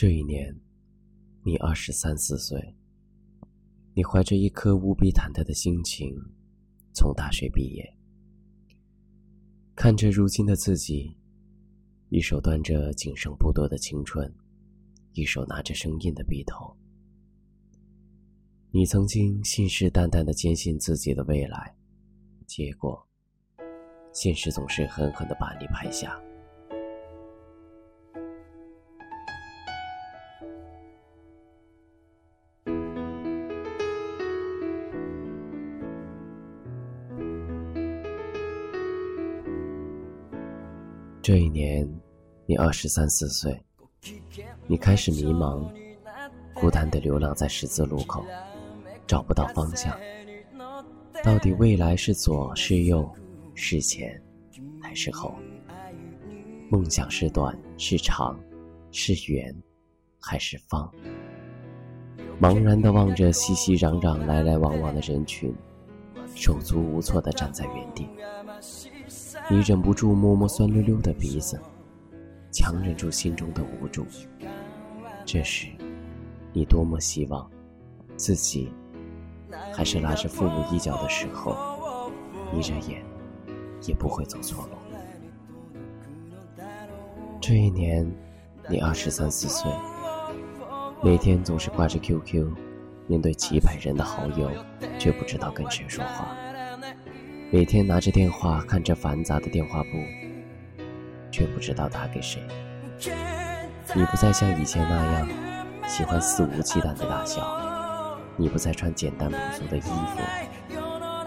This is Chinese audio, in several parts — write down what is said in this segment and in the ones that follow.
这一年，你二十三四岁。你怀着一颗无比忐忑的心情，从大学毕业，看着如今的自己，一手端着仅剩不多的青春，一手拿着生硬的笔头。你曾经信誓旦旦的坚信自己的未来，结果，现实总是狠狠的把你拍下。这一年，你二十三四岁，你开始迷茫，孤单的流浪在十字路口，找不到方向。到底未来是左是右，是前还是后？梦想是短是长，是圆还是方？茫然地望着熙熙攘攘、来来往往的人群，手足无措地站在原地。你忍不住摸摸酸溜溜的鼻子，强忍住心中的无助。这时，你多么希望自己还是拉着父母衣角的时候，眯着眼也不会走错路。这一年，你二十三四岁，每天总是挂着 QQ，面对几百人的好友，却不知道跟谁说话。每天拿着电话，看着繁杂的电话簿，却不知道打给谁。你不再像以前那样喜欢肆无忌惮的大笑，你不再穿简单朴素的衣服，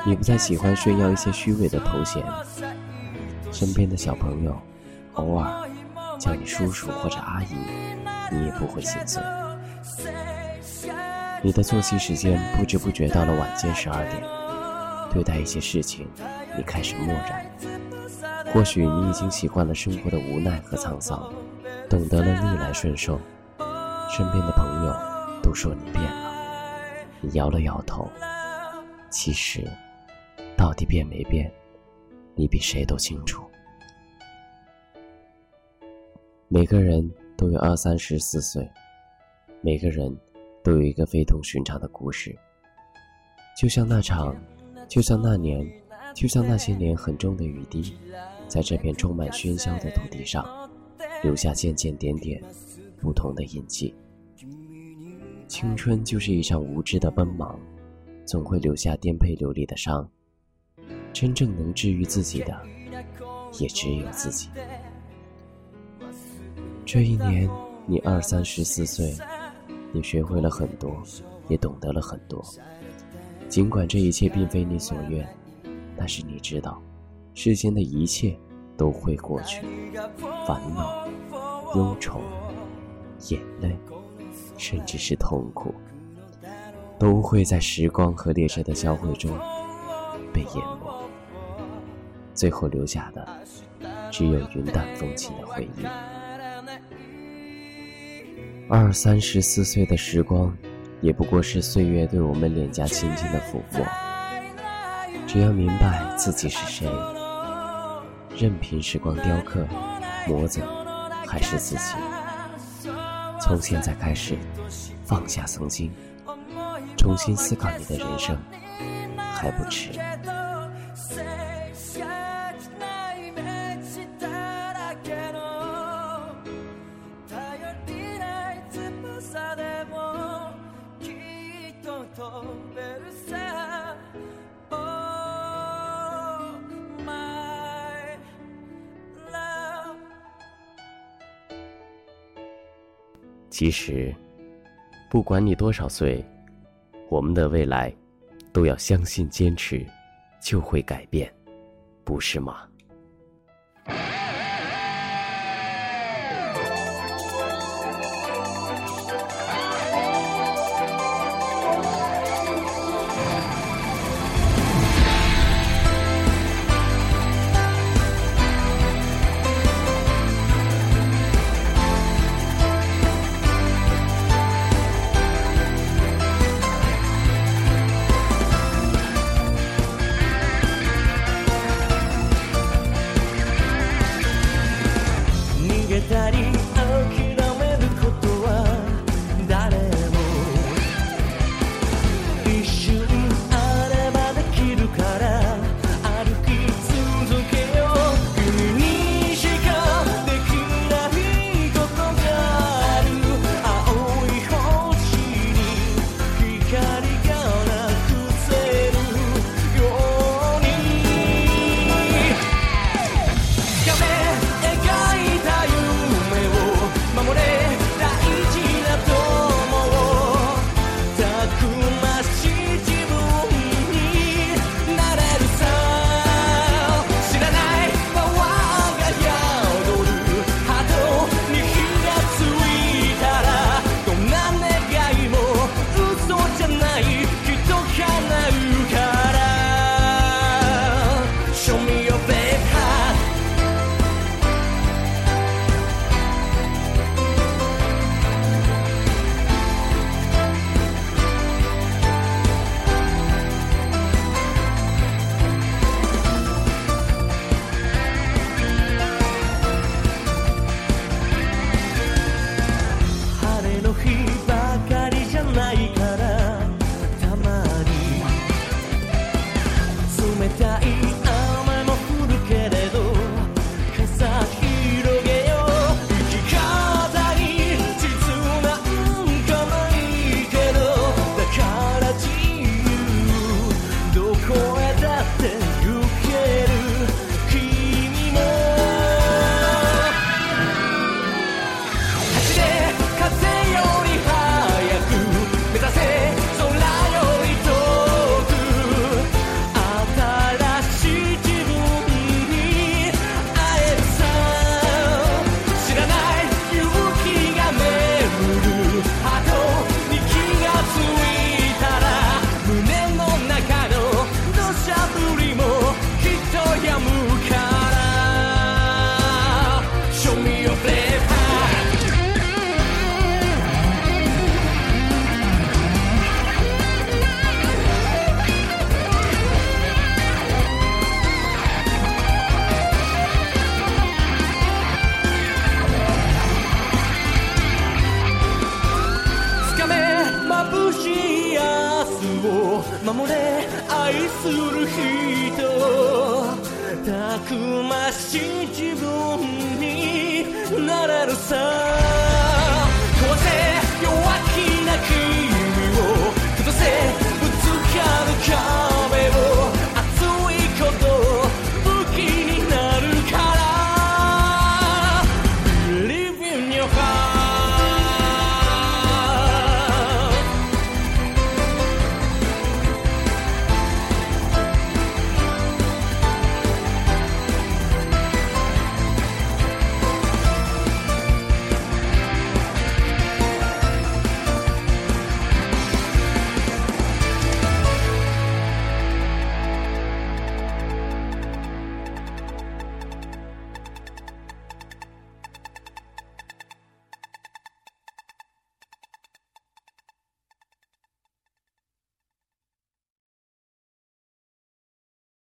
你不再喜欢炫耀一些虚伪的头衔。身边的小朋友偶尔叫你叔叔或者阿姨，你也不会心碎。你的作息时间不知不觉到了晚间十二点。对待一些事情，你开始漠然。或许你已经习惯了生活的无奈和沧桑，懂得了逆来顺受。身边的朋友都说你变了，你摇了摇头。其实，到底变没变，你比谁都清楚。每个人都有二三十四岁，每个人都有一个非同寻常的故事，就像那场。就像那年，就像那些年很重的雨滴，在这片充满喧嚣的土地上，留下渐渐点点不同的印记。青春就是一场无知的奔忙，总会留下颠沛流离的伤。真正能治愈自己的，也只有自己。这一年，你二三十四岁，你学会了很多，也懂得了很多。尽管这一切并非你所愿，但是你知道，世间的一切都会过去，烦恼、忧愁、眼泪，甚至是痛苦，都会在时光和列车的交汇中被淹没，最后留下的只有云淡风轻的回忆。二三十四岁的时光。也不过是岁月对我们脸颊轻轻的抚摸。只要明白自己是谁，任凭时光雕刻、磨子，还是自己。从现在开始，放下曾经，重新思考你的人生，还不迟。其实，不管你多少岁，我们的未来都要相信，坚持就会改变，不是吗？を守れ愛する人たくましい自分になれるさ。